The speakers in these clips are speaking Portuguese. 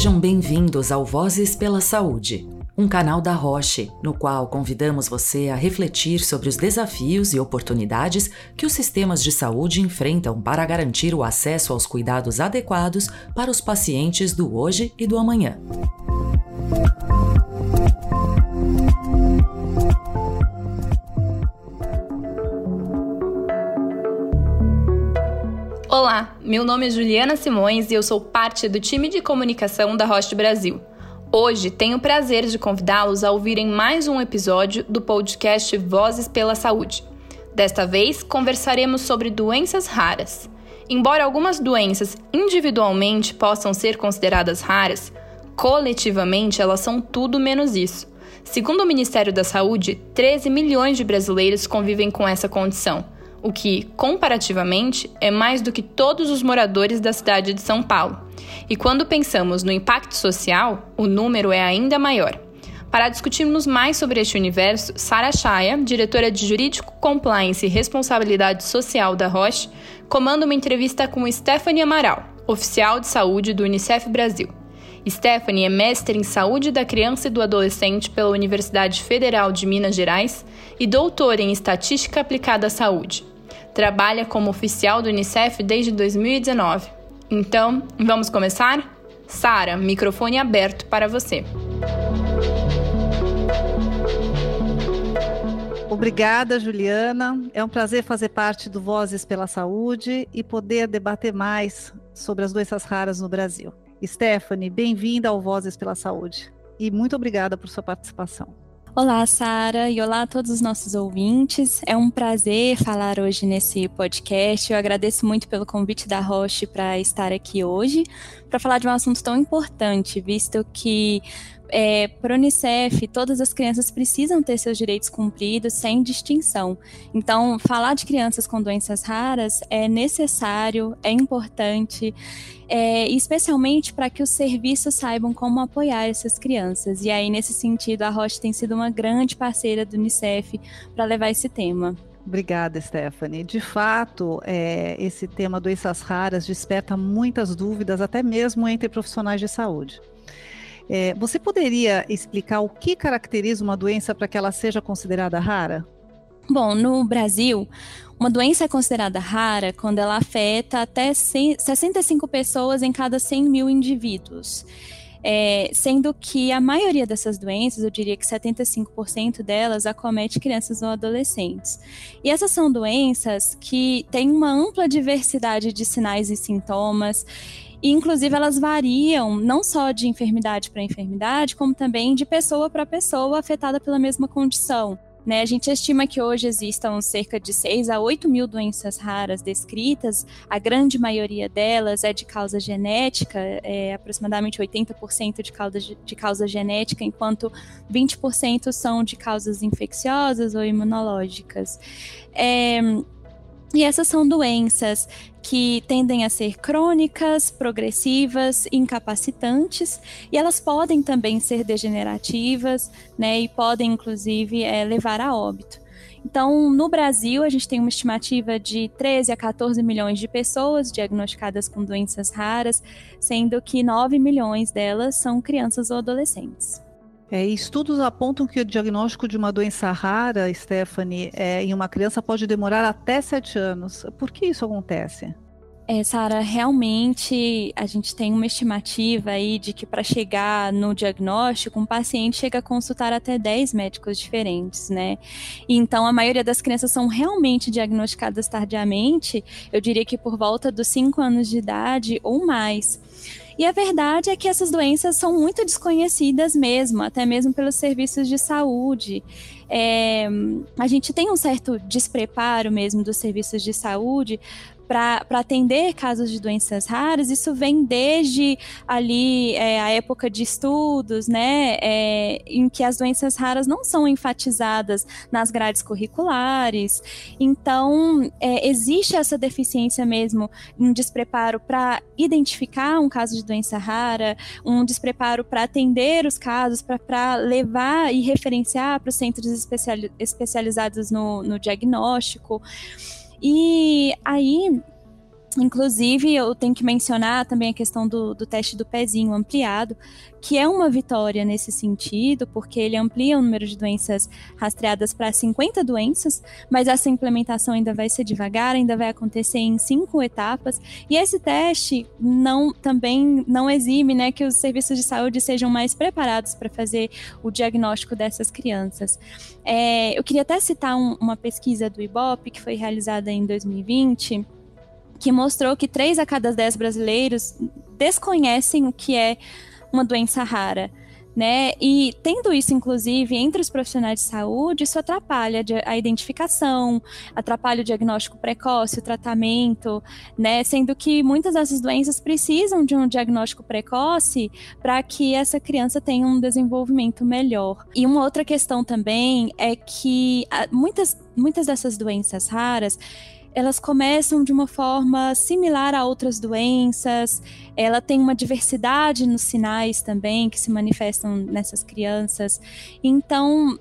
Sejam bem-vindos ao Vozes pela Saúde, um canal da Roche, no qual convidamos você a refletir sobre os desafios e oportunidades que os sistemas de saúde enfrentam para garantir o acesso aos cuidados adequados para os pacientes do hoje e do amanhã. Meu nome é Juliana Simões e eu sou parte do time de comunicação da Roche Brasil. Hoje tenho o prazer de convidá-los a ouvirem mais um episódio do podcast Vozes pela Saúde. Desta vez, conversaremos sobre doenças raras. Embora algumas doenças individualmente possam ser consideradas raras, coletivamente elas são tudo menos isso. Segundo o Ministério da Saúde, 13 milhões de brasileiros convivem com essa condição o que, comparativamente, é mais do que todos os moradores da cidade de São Paulo. E quando pensamos no impacto social, o número é ainda maior. Para discutirmos mais sobre este universo, Sara Chaya, diretora de Jurídico, Compliance e Responsabilidade Social da Roche, comanda uma entrevista com Stephanie Amaral, oficial de saúde do Unicef Brasil. Stephanie é mestre em Saúde da Criança e do Adolescente pela Universidade Federal de Minas Gerais e doutora em Estatística Aplicada à Saúde. Trabalha como oficial do Unicef desde 2019. Então, vamos começar? Sara, microfone aberto para você. Obrigada, Juliana. É um prazer fazer parte do Vozes pela Saúde e poder debater mais sobre as doenças raras no Brasil. Stephanie, bem-vinda ao Vozes pela Saúde e muito obrigada por sua participação. Olá, Sara, e olá a todos os nossos ouvintes. É um prazer falar hoje nesse podcast. Eu agradeço muito pelo convite da Roche para estar aqui hoje, para falar de um assunto tão importante, visto que é, o Unicef, todas as crianças precisam ter seus direitos cumpridos sem distinção. Então, falar de crianças com doenças raras é necessário, é importante, é, especialmente para que os serviços saibam como apoiar essas crianças. E aí, nesse sentido, a Roche tem sido uma grande parceira do Unicef para levar esse tema. Obrigada, Stephanie. De fato, é, esse tema doenças raras desperta muitas dúvidas, até mesmo entre profissionais de saúde. É, você poderia explicar o que caracteriza uma doença para que ela seja considerada rara? Bom, no Brasil, uma doença é considerada rara quando ela afeta até 65 pessoas em cada 100 mil indivíduos. É, sendo que a maioria dessas doenças, eu diria que 75% delas, acomete crianças ou adolescentes. E essas são doenças que têm uma ampla diversidade de sinais e sintomas e, inclusive, elas variam não só de enfermidade para enfermidade, como também de pessoa para pessoa afetada pela mesma condição. Né, a gente estima que hoje existam cerca de 6 a 8 mil doenças raras descritas, a grande maioria delas é de causa genética, é aproximadamente 80% de causa, de causa genética, enquanto 20% são de causas infecciosas ou imunológicas. É, e essas são doenças que tendem a ser crônicas, progressivas, incapacitantes, e elas podem também ser degenerativas, né, e podem inclusive é, levar a óbito. Então, no Brasil, a gente tem uma estimativa de 13 a 14 milhões de pessoas diagnosticadas com doenças raras, sendo que 9 milhões delas são crianças ou adolescentes. É, estudos apontam que o diagnóstico de uma doença rara, Stephanie, é, em uma criança pode demorar até sete anos. Por que isso acontece? É, Sara, realmente a gente tem uma estimativa aí de que para chegar no diagnóstico, um paciente chega a consultar até 10 médicos diferentes, né? Então, a maioria das crianças são realmente diagnosticadas tardiamente, eu diria que por volta dos 5 anos de idade ou mais. E a verdade é que essas doenças são muito desconhecidas mesmo, até mesmo pelos serviços de saúde. É, a gente tem um certo despreparo mesmo dos serviços de saúde para atender casos de doenças raras, isso vem desde ali é, a época de estudos, né, é, em que as doenças raras não são enfatizadas nas grades curriculares. Então, é, existe essa deficiência mesmo, um despreparo para identificar um caso de doença rara, um despreparo para atender os casos, para levar e referenciar para os centros especializados no, no diagnóstico. E aí Inclusive, eu tenho que mencionar também a questão do, do teste do pezinho ampliado, que é uma vitória nesse sentido, porque ele amplia o número de doenças rastreadas para 50 doenças, mas essa implementação ainda vai ser devagar, ainda vai acontecer em cinco etapas. E esse teste não também não exime né, que os serviços de saúde sejam mais preparados para fazer o diagnóstico dessas crianças. É, eu queria até citar um, uma pesquisa do IBOP que foi realizada em 2020 que mostrou que 3 a cada 10 brasileiros desconhecem o que é uma doença rara. Né? E tendo isso, inclusive, entre os profissionais de saúde, isso atrapalha a identificação, atrapalha o diagnóstico precoce, o tratamento, né? Sendo que muitas dessas doenças precisam de um diagnóstico precoce para que essa criança tenha um desenvolvimento melhor. E uma outra questão também é que ah, muitas, muitas dessas doenças raras elas começam de uma forma similar a outras doenças, ela tem uma diversidade nos sinais também que se manifestam nessas crianças. Então,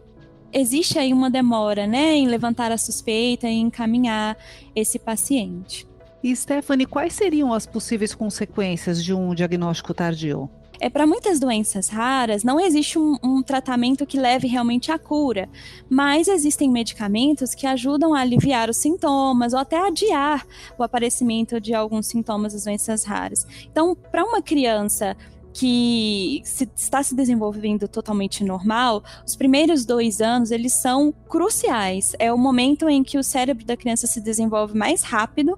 existe aí uma demora, né, em levantar a suspeita e encaminhar esse paciente. E Stephanie, quais seriam as possíveis consequências de um diagnóstico tardio? É, para muitas doenças raras, não existe um, um, tratamento que leve realmente à cura, mas existem medicamentos que ajudam a aliviar os sintomas ou até adiar o aparecimento de alguns sintomas das doenças raras. Então, para uma criança que se, está se desenvolvendo totalmente normal, os primeiros dois anos eles são cruciais. É o momento em que o cérebro da criança se desenvolve mais rápido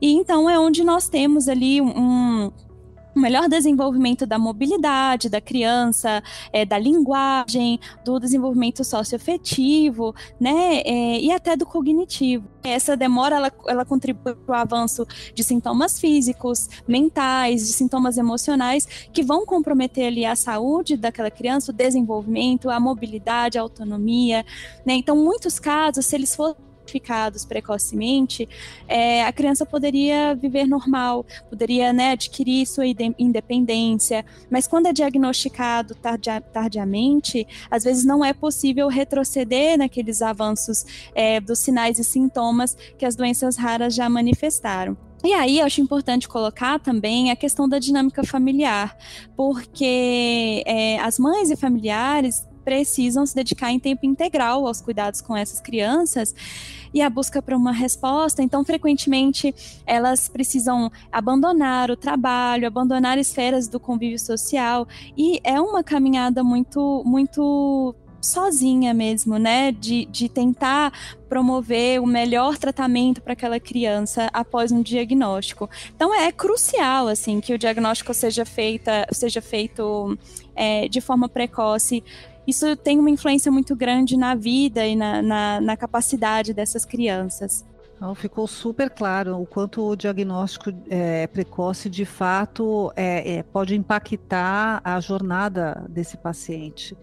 e então é onde nós temos ali um o melhor desenvolvimento da mobilidade da criança, é, da linguagem, do desenvolvimento socioafetivo, né, é, e até do cognitivo. Essa demora, ela, ela contribui para o avanço de sintomas físicos, mentais, de sintomas emocionais, que vão comprometer ali a saúde daquela criança, o desenvolvimento, a mobilidade, a autonomia, né, então muitos casos, se eles fossem identificados precocemente, é, a criança poderia viver normal, poderia né, adquirir sua independência, mas quando é diagnosticado tardia tardiamente, às vezes não é possível retroceder naqueles avanços é, dos sinais e sintomas que as doenças raras já manifestaram. E aí, eu acho importante colocar também a questão da dinâmica familiar, porque é, as mães e familiares precisam se dedicar em tempo integral aos cuidados com essas crianças e a busca por uma resposta. Então, frequentemente, elas precisam abandonar o trabalho, abandonar esferas do convívio social e é uma caminhada muito, muito sozinha mesmo, né? De, de tentar promover o melhor tratamento para aquela criança após um diagnóstico. Então é crucial assim que o diagnóstico seja feita, seja feito é, de forma precoce isso tem uma influência muito grande na vida e na, na, na capacidade dessas crianças. Não, ficou super claro o quanto o diagnóstico é, precoce de fato é, é, pode impactar a jornada desse paciente.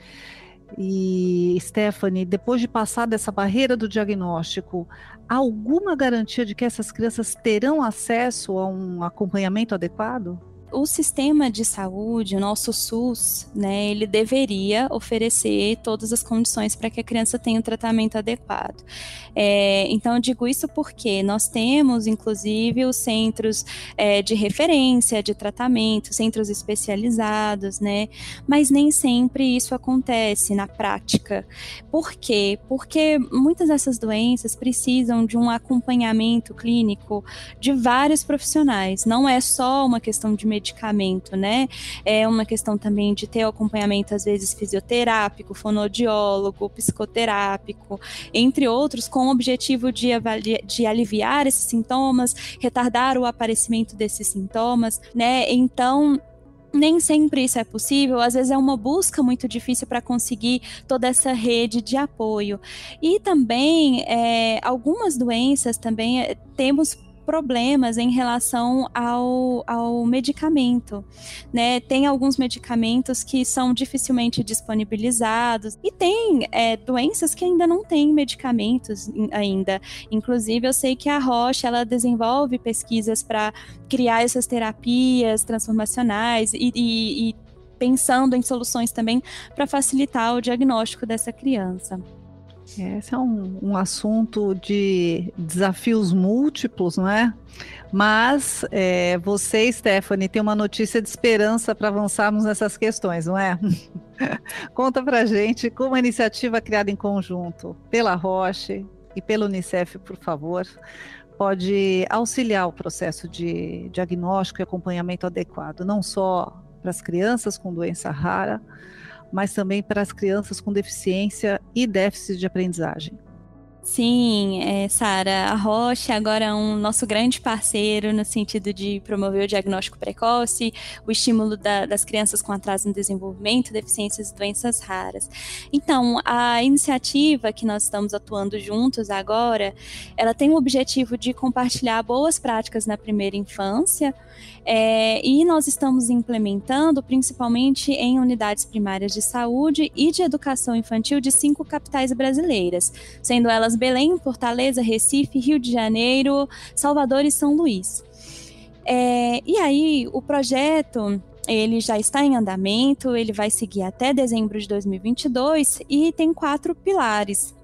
E Stephanie, depois de passar dessa barreira do diagnóstico, há alguma garantia de que essas crianças terão acesso a um acompanhamento adequado? O sistema de saúde, o nosso SUS, né, ele deveria oferecer todas as condições para que a criança tenha um tratamento adequado. É, então, eu digo isso porque nós temos, inclusive, os centros é, de referência de tratamento, centros especializados, né, mas nem sempre isso acontece na prática. Por quê? Porque muitas dessas doenças precisam de um acompanhamento clínico de vários profissionais, não é só uma questão de medicamento, né? É uma questão também de ter acompanhamento, às vezes, fisioterápico, fonodiólogo, psicoterápico, entre outros, com o objetivo de, de aliviar esses sintomas, retardar o aparecimento desses sintomas, né? Então, nem sempre isso é possível, às vezes é uma busca muito difícil para conseguir toda essa rede de apoio. E também, é, algumas doenças também é, temos problemas em relação ao, ao medicamento, né? Tem alguns medicamentos que são dificilmente disponibilizados e tem é, doenças que ainda não têm medicamentos ainda. Inclusive, eu sei que a Roche ela desenvolve pesquisas para criar essas terapias transformacionais e, e, e pensando em soluções também para facilitar o diagnóstico dessa criança. Esse é um, um assunto de desafios múltiplos, não é? Mas é, você, Stephanie, tem uma notícia de esperança para avançarmos nessas questões, não é? Conta para gente como a iniciativa criada em conjunto pela Roche e pelo Unicef, por favor, pode auxiliar o processo de diagnóstico e acompanhamento adequado, não só para as crianças com doença rara, mas também para as crianças com deficiência e déficit de aprendizagem. Sim, é, Sara, a Rocha agora é um nosso grande parceiro no sentido de promover o diagnóstico precoce, o estímulo da, das crianças com atraso no desenvolvimento, deficiências e doenças raras. Então, a iniciativa que nós estamos atuando juntos agora, ela tem o objetivo de compartilhar boas práticas na primeira infância, é, e nós estamos implementando principalmente em unidades primárias de saúde e de educação infantil de cinco capitais brasileiras, sendo elas Belém, Fortaleza, Recife, Rio de Janeiro, Salvador e São Luís. É, e aí, o projeto ele já está em andamento, ele vai seguir até dezembro de 2022 e tem quatro pilares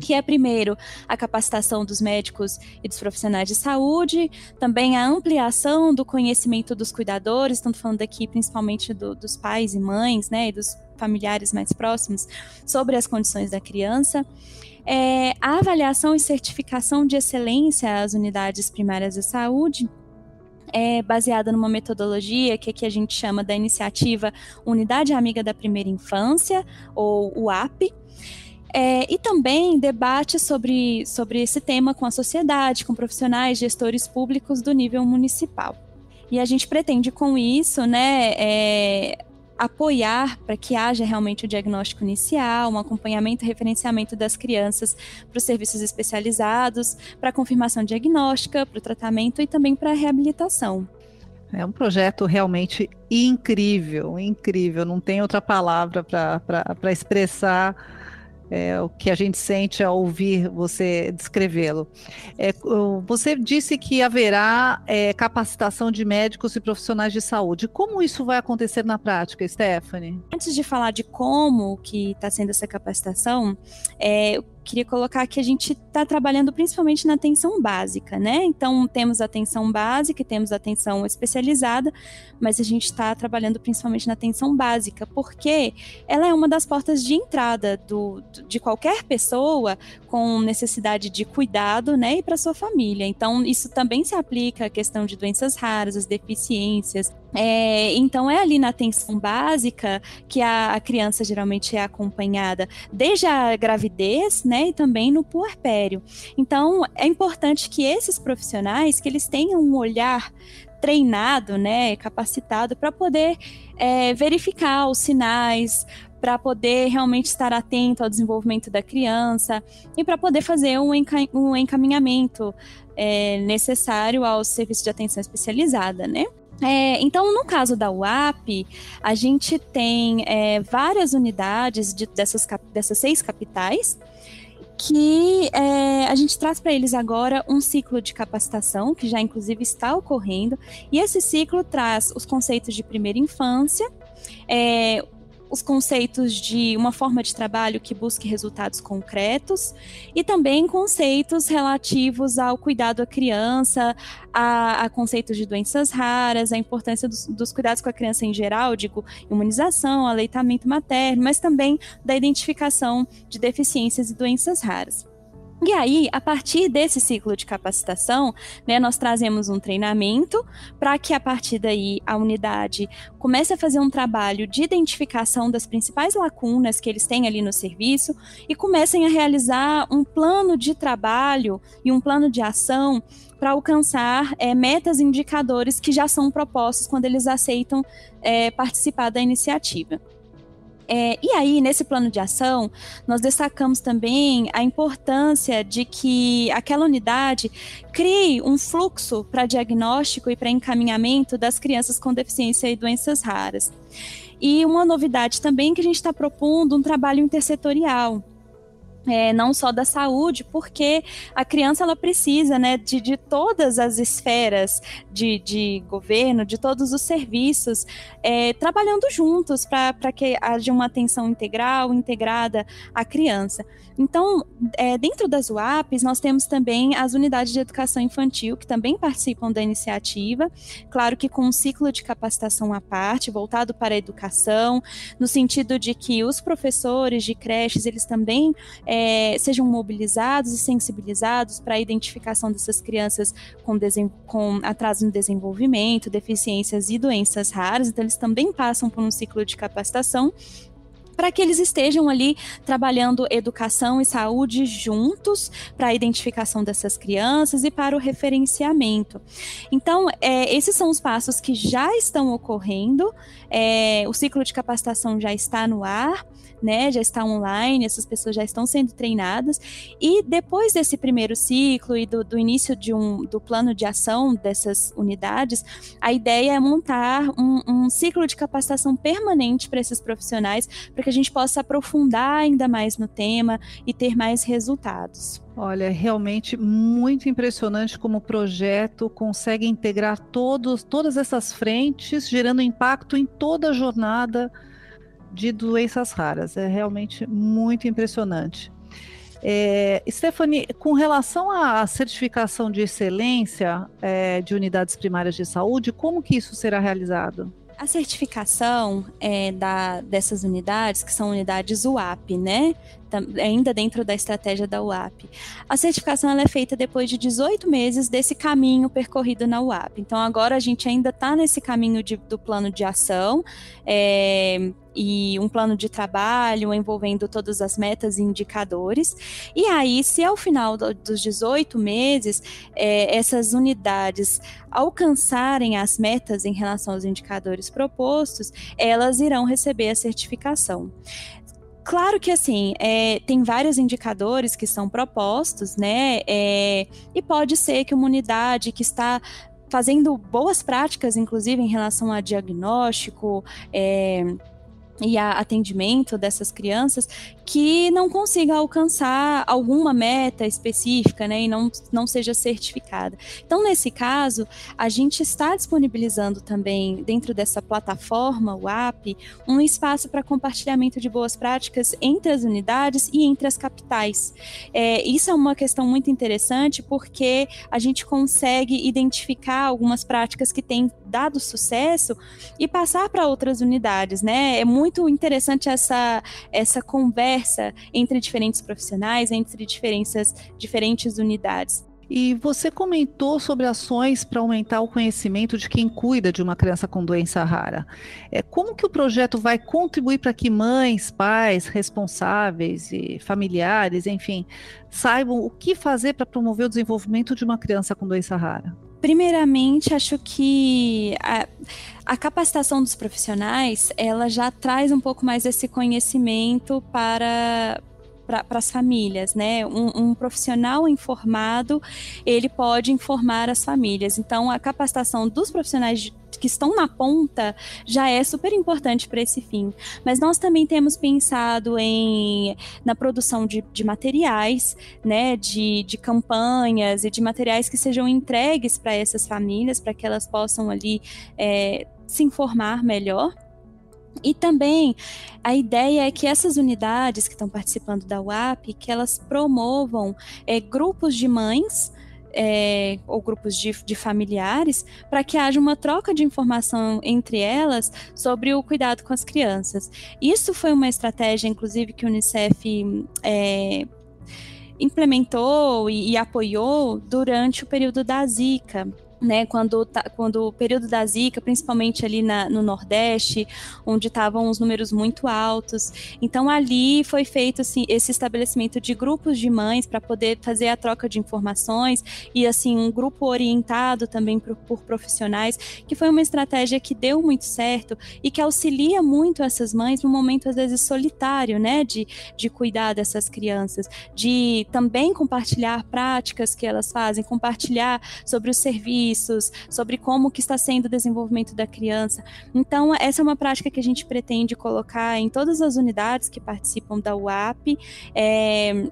que é primeiro a capacitação dos médicos e dos profissionais de saúde, também a ampliação do conhecimento dos cuidadores, estamos falando aqui principalmente do, dos pais e mães, né, e dos familiares mais próximos, sobre as condições da criança. É, a avaliação e certificação de excelência às unidades primárias de saúde, é baseada numa metodologia que aqui a gente chama da iniciativa Unidade Amiga da Primeira Infância, ou UAP, é, e também debate sobre, sobre esse tema com a sociedade, com profissionais, gestores públicos do nível municipal. E a gente pretende, com isso, né, é, apoiar para que haja realmente o diagnóstico inicial, um acompanhamento e referenciamento das crianças para os serviços especializados, para a confirmação diagnóstica, para o tratamento e também para a reabilitação. É um projeto realmente incrível, incrível. Não tem outra palavra para expressar é, o que a gente sente ao ouvir você descrevê-lo. É, você disse que haverá é, capacitação de médicos e profissionais de saúde. Como isso vai acontecer na prática, Stephanie? Antes de falar de como que está sendo essa capacitação, é, queria colocar que a gente está trabalhando principalmente na atenção básica, né? Então, temos atenção básica e temos atenção especializada, mas a gente está trabalhando principalmente na atenção básica, porque ela é uma das portas de entrada do, de qualquer pessoa com necessidade de cuidado, né? E para sua família. Então, isso também se aplica à questão de doenças raras, as deficiências, é, então é ali na atenção básica que a, a, criança geralmente é acompanhada desde a gravidez, né, e também no puerpério. Então é importante que esses profissionais que eles tenham um olhar treinado, né, capacitado para poder é, verificar os sinais, para poder realmente estar atento ao desenvolvimento da criança e para poder fazer um, enca um encaminhamento é, necessário ao serviço de atenção especializada, né? É, então, no caso da UAP, a gente tem é, várias unidades de, dessas, dessas seis capitais que é, a gente traz para eles agora um ciclo de capacitação, que já inclusive está ocorrendo, e esse ciclo traz os conceitos de primeira infância, é, os conceitos de uma forma de trabalho que busque resultados concretos e também conceitos relativos ao cuidado à criança, a, a conceitos de doenças raras, a importância dos, dos, cuidados com a criança em geral, digo, imunização, aleitamento materno, mas também da identificação de deficiências e doenças raras. E aí, a partir desse ciclo de capacitação, né, nós trazemos um treinamento para que a partir daí a unidade comece a fazer um trabalho de identificação das principais lacunas que eles têm ali no serviço e comecem a realizar um plano de trabalho e um plano de ação para alcançar é, metas e indicadores que já são propostos quando eles aceitam é, participar da iniciativa. É, e aí, nesse plano de ação, nós destacamos também a importância de que aquela unidade crie um fluxo para diagnóstico e para encaminhamento das crianças com deficiência e doenças raras. E uma novidade também que a gente está propondo um trabalho intersetorial é, não só da saúde, porque a criança ela precisa né, de, de todas as esferas de, de governo, de todos os serviços, é, trabalhando juntos para que haja uma atenção integral, integrada à criança. Então, é, dentro das UAPs, nós temos também as unidades de educação infantil, que também participam da iniciativa, claro que com um ciclo de capacitação à parte, voltado para a educação, no sentido de que os professores de creches, eles também é, sejam mobilizados e sensibilizados para a identificação dessas crianças com, com atraso no desenvolvimento, deficiências e doenças raras. Então, eles também passam por um ciclo de capacitação para que eles estejam ali trabalhando educação e saúde juntos para a identificação dessas crianças e para o referenciamento. Então, é, esses são os passos que já estão ocorrendo, é, o ciclo de capacitação já está no ar né, já está online, essas pessoas já estão sendo treinadas, e depois desse primeiro ciclo e do, do início de um, do plano de ação dessas unidades, a ideia é montar um, um ciclo de capacitação permanente para esses profissionais, para que a gente possa aprofundar ainda mais no tema e ter mais resultados. Olha, é realmente muito impressionante como o projeto consegue integrar todos, todas essas frentes, gerando impacto em toda a jornada de doenças raras. É realmente muito impressionante. É, Stephanie, com relação à certificação de excelência é, de unidades primárias de saúde, como que isso será realizado? A certificação é, da, dessas unidades, que são unidades UAP, né? Ainda dentro da estratégia da UAP. A certificação é feita depois de 18 meses desse caminho percorrido na UAP. Então, agora a gente ainda está nesse caminho de, do plano de ação. É, e um plano de trabalho envolvendo todas as metas e indicadores. E aí, se ao final do, dos 18 meses é, essas unidades alcançarem as metas em relação aos indicadores propostos, elas irão receber a certificação. Claro que assim, é, tem vários indicadores que são propostos, né? É, e pode ser que uma unidade que está fazendo boas práticas, inclusive em relação a diagnóstico, é, e a atendimento dessas crianças que não consiga alcançar alguma meta específica, né, e não, não seja certificada. Então, nesse caso, a gente está disponibilizando também, dentro dessa plataforma, o app, um espaço para compartilhamento de boas práticas entre as unidades e entre as capitais. É, isso é uma questão muito interessante porque a gente consegue identificar algumas práticas que têm dado sucesso e passar para outras unidades, né? É muito interessante essa, essa conversa entre diferentes profissionais, entre diferentes, diferentes unidades. E você comentou sobre ações para aumentar o conhecimento de quem cuida de uma criança com doença rara. É, como que o projeto vai contribuir para que mães, pais, responsáveis e familiares, enfim, saibam o que fazer para promover o desenvolvimento de uma criança com doença rara? Primeiramente, acho que a, a, capacitação dos profissionais, ela já traz um pouco mais esse conhecimento para para as famílias, né? Um, um, profissional informado, ele pode informar as famílias. Então, a capacitação dos profissionais de que estão na ponta já é super importante para esse fim. Mas nós também temos pensado em na produção de, de materiais, né, de, de campanhas e de materiais que sejam entregues para essas famílias, para que elas possam ali é, se informar melhor. E também a ideia é que essas unidades que estão participando da UAP, que elas promovam é, grupos de mães é, ou grupos de, de familiares, para que haja uma troca de informação entre elas sobre o cuidado com as crianças. Isso foi uma estratégia, inclusive, que o Unicef é, implementou e, e apoiou durante o período da Zika né, quando, tá, quando o período da Zika, principalmente ali na, no Nordeste, onde estavam os números muito altos. Então, ali foi feito assim, esse estabelecimento de grupos de mães para poder fazer a troca de informações e assim um grupo orientado também por, por profissionais, que foi uma estratégia que deu muito certo e que auxilia muito essas mães no momento, às vezes, solitário, né, de, de cuidar dessas crianças, de também compartilhar práticas que elas fazem, compartilhar sobre os serviços serviços, sobre como que está sendo o desenvolvimento da criança. Então, essa é uma prática que a gente pretende colocar em todas as unidades que participam da UAP. É,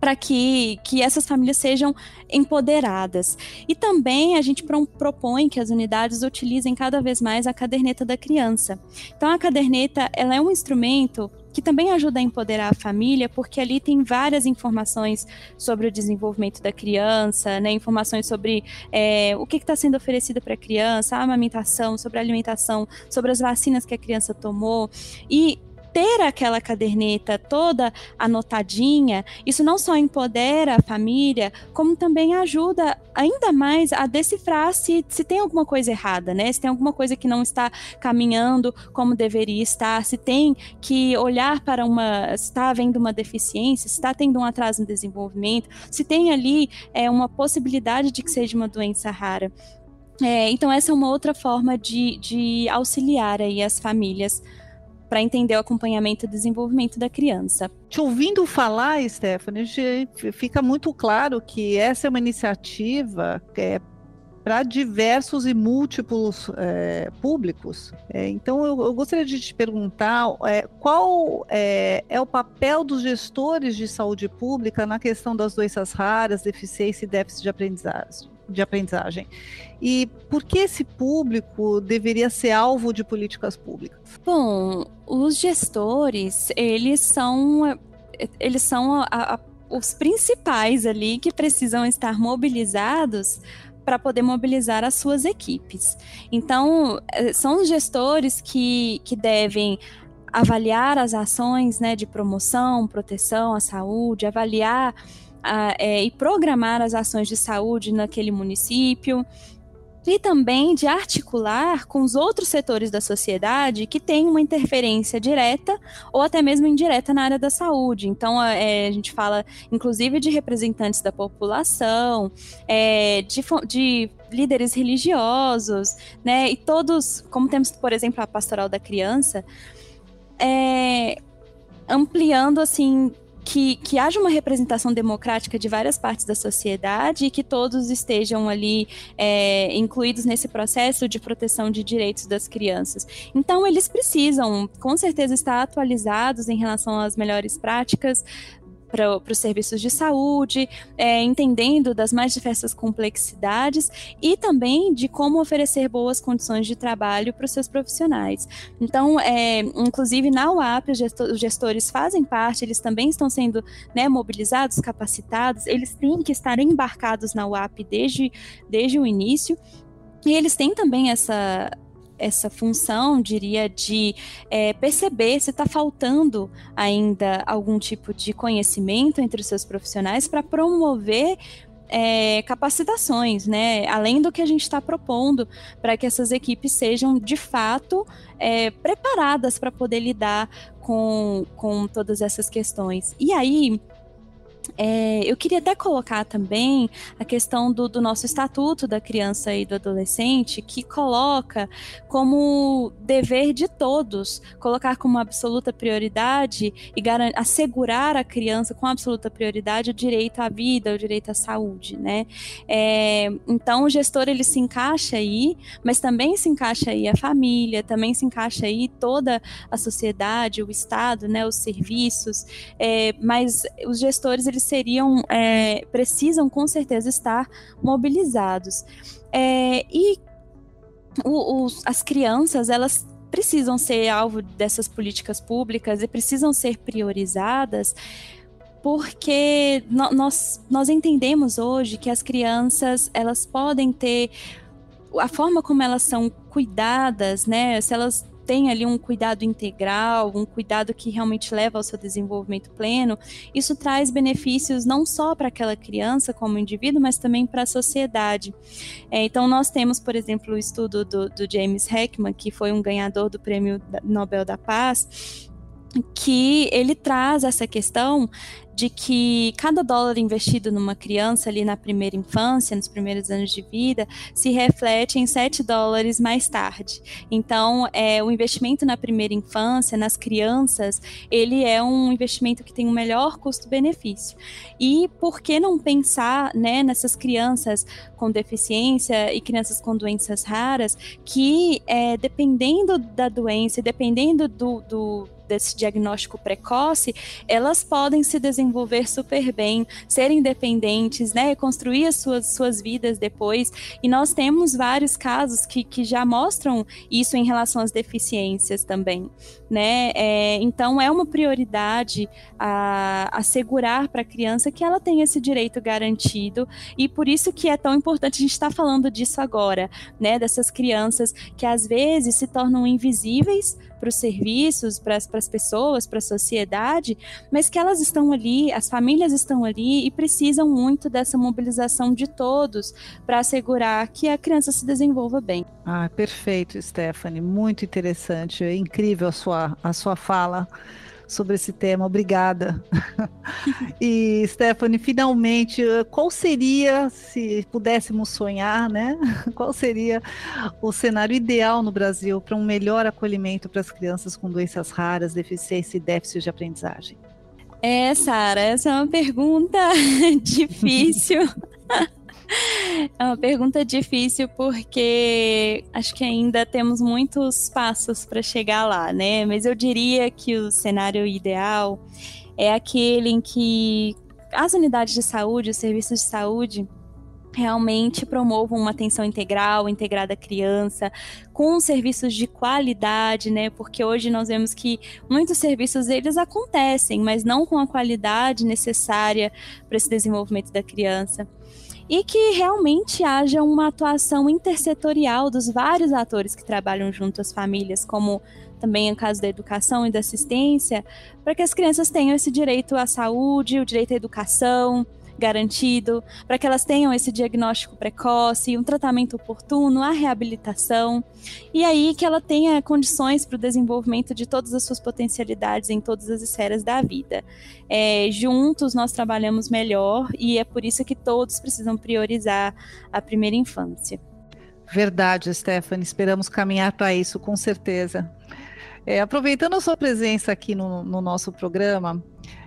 para que, que essas famílias sejam empoderadas. E também a gente pro, propõe que as unidades utilizem cada vez mais a caderneta da criança. Então a caderneta ela é um instrumento que também ajuda a empoderar a família, porque ali tem várias informações sobre o desenvolvimento da criança, né, informações sobre é, o que está sendo oferecido para a criança, a amamentação, sobre a alimentação, sobre as vacinas que a criança tomou. E ter aquela caderneta toda anotadinha, isso não só empodera a família, como também ajuda ainda mais a decifrar se, se tem alguma coisa errada, né? Se tem alguma coisa que não está caminhando como deveria estar, se tem que olhar para uma. se está havendo uma deficiência, se está tendo um atraso no desenvolvimento, se tem ali é, uma possibilidade de que seja uma doença rara. É, então, essa é uma outra forma de, de auxiliar aí as famílias para entender o acompanhamento e desenvolvimento da criança. Te ouvindo falar, Stephanie, fica muito claro que essa é uma iniciativa é, para diversos e múltiplos é, públicos. É, então, eu, eu, gostaria de te perguntar é, qual é, é, o papel dos gestores de saúde pública na questão das doenças raras, deficiência e déficit de aprendizagem de aprendizagem. E por que esse público deveria ser alvo de políticas públicas? Bom, os gestores, eles são eles são a, a, os principais ali que precisam estar mobilizados para poder mobilizar as suas equipes. Então, eh, são os gestores que, que devem avaliar as ações né, de promoção, proteção à saúde, avaliar a, é, e programar as ações de saúde naquele município, e também de articular com os outros setores da sociedade que têm uma interferência direta ou até mesmo indireta na área da saúde. Então, é, a gente fala, inclusive, de representantes da população, é, de, de líderes religiosos, né? E todos, como temos, por exemplo, a pastoral da criança, é, ampliando assim que, que haja uma representação democrática de várias partes da sociedade e que todos estejam ali é, incluídos nesse processo de proteção de direitos das crianças. Então, eles precisam, com certeza, estar atualizados em relação às melhores práticas para os serviços de saúde, é, entendendo das mais diversas complexidades e também de como oferecer boas condições de trabalho para os seus profissionais. Então, é, inclusive na UAP, os gestores fazem parte, eles também estão sendo né, mobilizados, capacitados, eles têm que estar embarcados na UAP desde, desde o início. E eles têm também essa, essa função, diria, de é, perceber se está faltando ainda algum tipo de conhecimento entre os seus profissionais para promover é, capacitações, né? Além do que a gente está propondo para que essas equipes sejam de fato é, preparadas para poder lidar com, com todas essas questões. E aí, é, eu queria até colocar também a questão do, do, nosso estatuto da criança e do adolescente, que coloca como dever de todos, colocar como absoluta prioridade e assegurar à criança com absoluta prioridade o direito à vida, o direito à saúde, né? É, então o gestor ele se encaixa aí, mas também se encaixa aí a família, também se encaixa aí toda a sociedade, o Estado, né? Os serviços, é, mas os gestores eles seriam, é, precisam com certeza estar mobilizados. É, e o, os, as crianças, elas precisam ser alvo dessas políticas públicas e precisam ser priorizadas porque nós, nós entendemos hoje que as crianças elas podem ter a forma como elas são cuidadas, né? Se elas tem ali um cuidado integral, um cuidado que realmente leva ao seu desenvolvimento pleno, isso traz benefícios não só para aquela criança como indivíduo, mas também para a sociedade. É, então, nós temos, por exemplo, o estudo do, do James Heckman, que foi um ganhador do Prêmio Nobel da Paz, que ele traz essa questão de que cada dólar investido numa criança ali na primeira infância, nos primeiros anos de vida, se reflete em 7 dólares mais tarde. Então, é, o investimento na primeira infância, nas crianças, ele é um investimento que tem um melhor custo-benefício. E por que não pensar né, nessas crianças com deficiência e crianças com doenças raras, que é, dependendo da doença, dependendo do, do desse diagnóstico precoce, elas podem se desenvolver super bem, ser independentes, né, construir as suas, suas vidas depois. E nós temos vários casos que, que já mostram isso em relação às deficiências também, né? É, então é uma prioridade a, assegurar para a criança que ela tem esse direito garantido e por isso que é tão importante a gente estar tá falando disso agora, né? Dessas crianças que às vezes se tornam invisíveis para os serviços, para as pessoas, para a sociedade, mas que elas estão ali, as famílias estão ali e precisam muito dessa mobilização de todos para assegurar que a criança se desenvolva bem. Ah, perfeito, Stephanie, muito interessante, é incrível a sua, a sua fala sobre esse tema. Obrigada. e, Stephanie, finalmente, qual seria, se pudéssemos sonhar, né? Qual seria o cenário ideal no Brasil para um melhor acolhimento para as crianças com doenças raras, deficiência e déficit de aprendizagem? É, Sara, essa é uma pergunta difícil. É uma pergunta difícil porque acho que ainda temos muitos passos para chegar lá, né? Mas eu diria que o cenário ideal é aquele em que as unidades de saúde, os serviços de saúde, realmente promovam uma atenção integral, integrada à criança, com serviços de qualidade, né? Porque hoje nós vemos que muitos serviços eles acontecem, mas não com a qualidade necessária para esse desenvolvimento da criança e que realmente haja uma atuação intersetorial dos vários atores que trabalham junto às famílias, como também é o caso da educação e da assistência, para que as crianças tenham esse direito à saúde, o direito à educação, garantido, para que elas tenham esse diagnóstico precoce, um tratamento oportuno, a reabilitação, e aí que ela tenha condições para o desenvolvimento de todas as suas potencialidades em todas as esferas da vida. É, juntos nós trabalhamos melhor e é por isso que todos precisam priorizar a primeira infância. Verdade, Stephanie. Esperamos caminhar para isso, com certeza. É, aproveitando a sua presença aqui no, no nosso programa,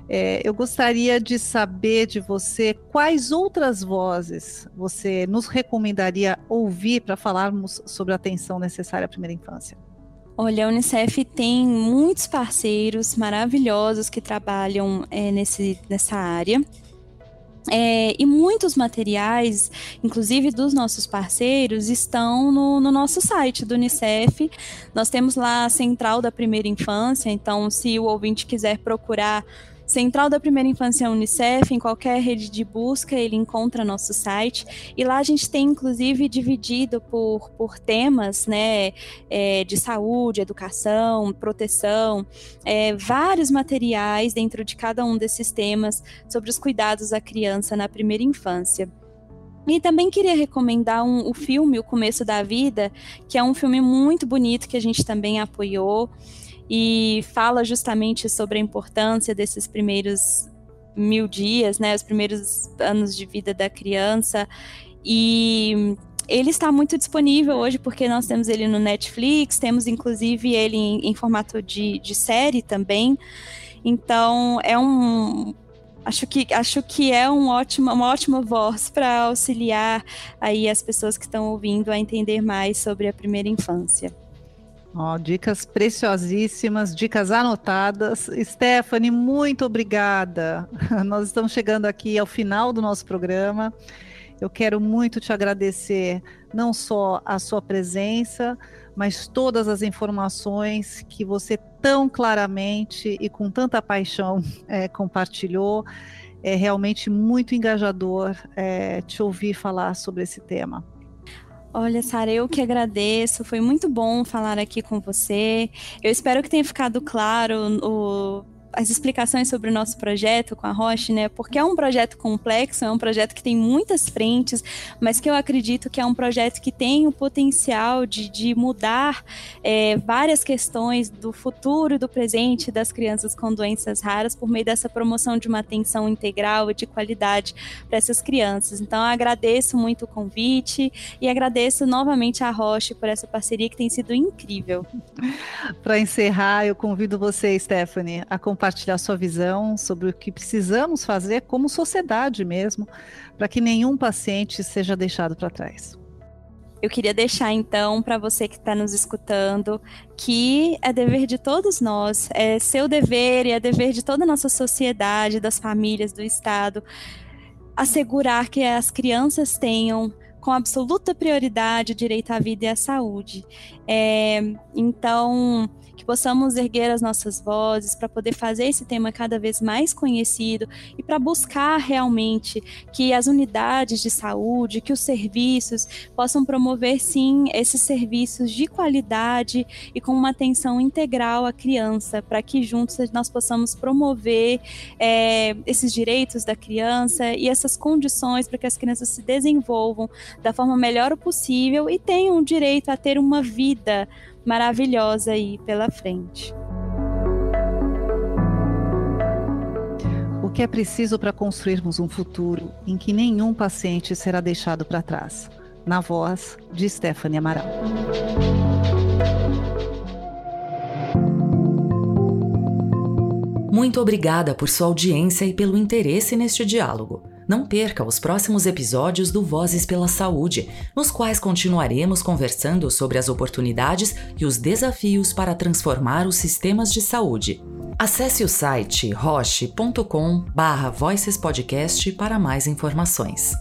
é, eu gostaria de saber de você quais outras vozes você nos recomendaria ouvir para falarmos sobre a atenção necessária à primeira infância. Olha, a Unicef tem muitos parceiros maravilhosos que trabalham é, nesse, nessa área. É, e muitos materiais, inclusive dos nossos parceiros, estão no, no, nosso site do Unicef. Nós temos lá a Central da Primeira Infância, então, se o ouvinte quiser procurar Central da Primeira Infância Unicef, em qualquer rede de busca, ele encontra nosso site. E lá a gente tem, inclusive, dividido por, por temas né, é, de saúde, educação, proteção, é, vários materiais dentro de cada um desses temas sobre os cuidados à criança na primeira infância. E também queria recomendar um, o filme O Começo da Vida, que é um filme muito bonito que a gente também apoiou e fala justamente sobre a importância desses primeiros mil dias, né, os primeiros anos de vida da criança e ele está muito disponível hoje porque nós temos ele no Netflix, temos inclusive ele em, em formato de, de série também. Então é um acho que acho que é um ótimo, uma ótima voz para auxiliar aí as pessoas que estão ouvindo a entender mais sobre a primeira infância. Oh, dicas preciosíssimas, dicas anotadas. Stephanie, muito obrigada. Nós estamos chegando aqui ao final do nosso programa. Eu quero muito te agradecer, não só a sua presença, mas todas as informações que você tão claramente e com tanta paixão é, compartilhou. É realmente muito engajador é, te ouvir falar sobre esse tema. Olha, Sara, eu que agradeço. Foi muito bom falar aqui com você. Eu espero que tenha ficado claro o, as explicações sobre o nosso projeto com a Roche, né? Porque é um projeto complexo, é um projeto que tem muitas frentes, mas que eu acredito que é um projeto que tem o potencial de, de mudar é, várias questões do futuro e do presente das crianças com doenças raras por meio dessa promoção de uma atenção integral e de qualidade para essas crianças. Então, agradeço muito o convite e agradeço novamente a Roche por essa parceria que tem sido incrível. Para encerrar, eu convido você, Stephanie, a compartilhar sua visão sobre o que precisamos fazer como sociedade mesmo, para que nenhum paciente seja deixado para trás. Eu queria deixar então para você que está nos escutando que é dever de todos nós, é seu dever e é dever de toda a nossa sociedade, das famílias, do Estado, assegurar que as crianças tenham com absoluta prioridade o direito à vida e à saúde. É, então, que possamos erguer as nossas vozes para poder fazer esse tema cada vez mais conhecido e para buscar realmente que as unidades de saúde, que os serviços possam promover sim esses serviços de qualidade e com uma atenção integral à criança, para que juntos nós possamos promover é, esses direitos da criança e essas condições para que as crianças se desenvolvam da forma melhor possível e tenham o direito a ter uma vida maravilhosa aí pela frente. O que é preciso para construirmos um futuro em que nenhum paciente será deixado para trás? Na voz de Stephanie Amaral. Muito obrigada por sua audiência e pelo interesse neste diálogo. Não perca os próximos episódios do Vozes pela Saúde, nos quais continuaremos conversando sobre as oportunidades e os desafios para transformar os sistemas de saúde. Acesse o site roche.com/voicespodcast para mais informações.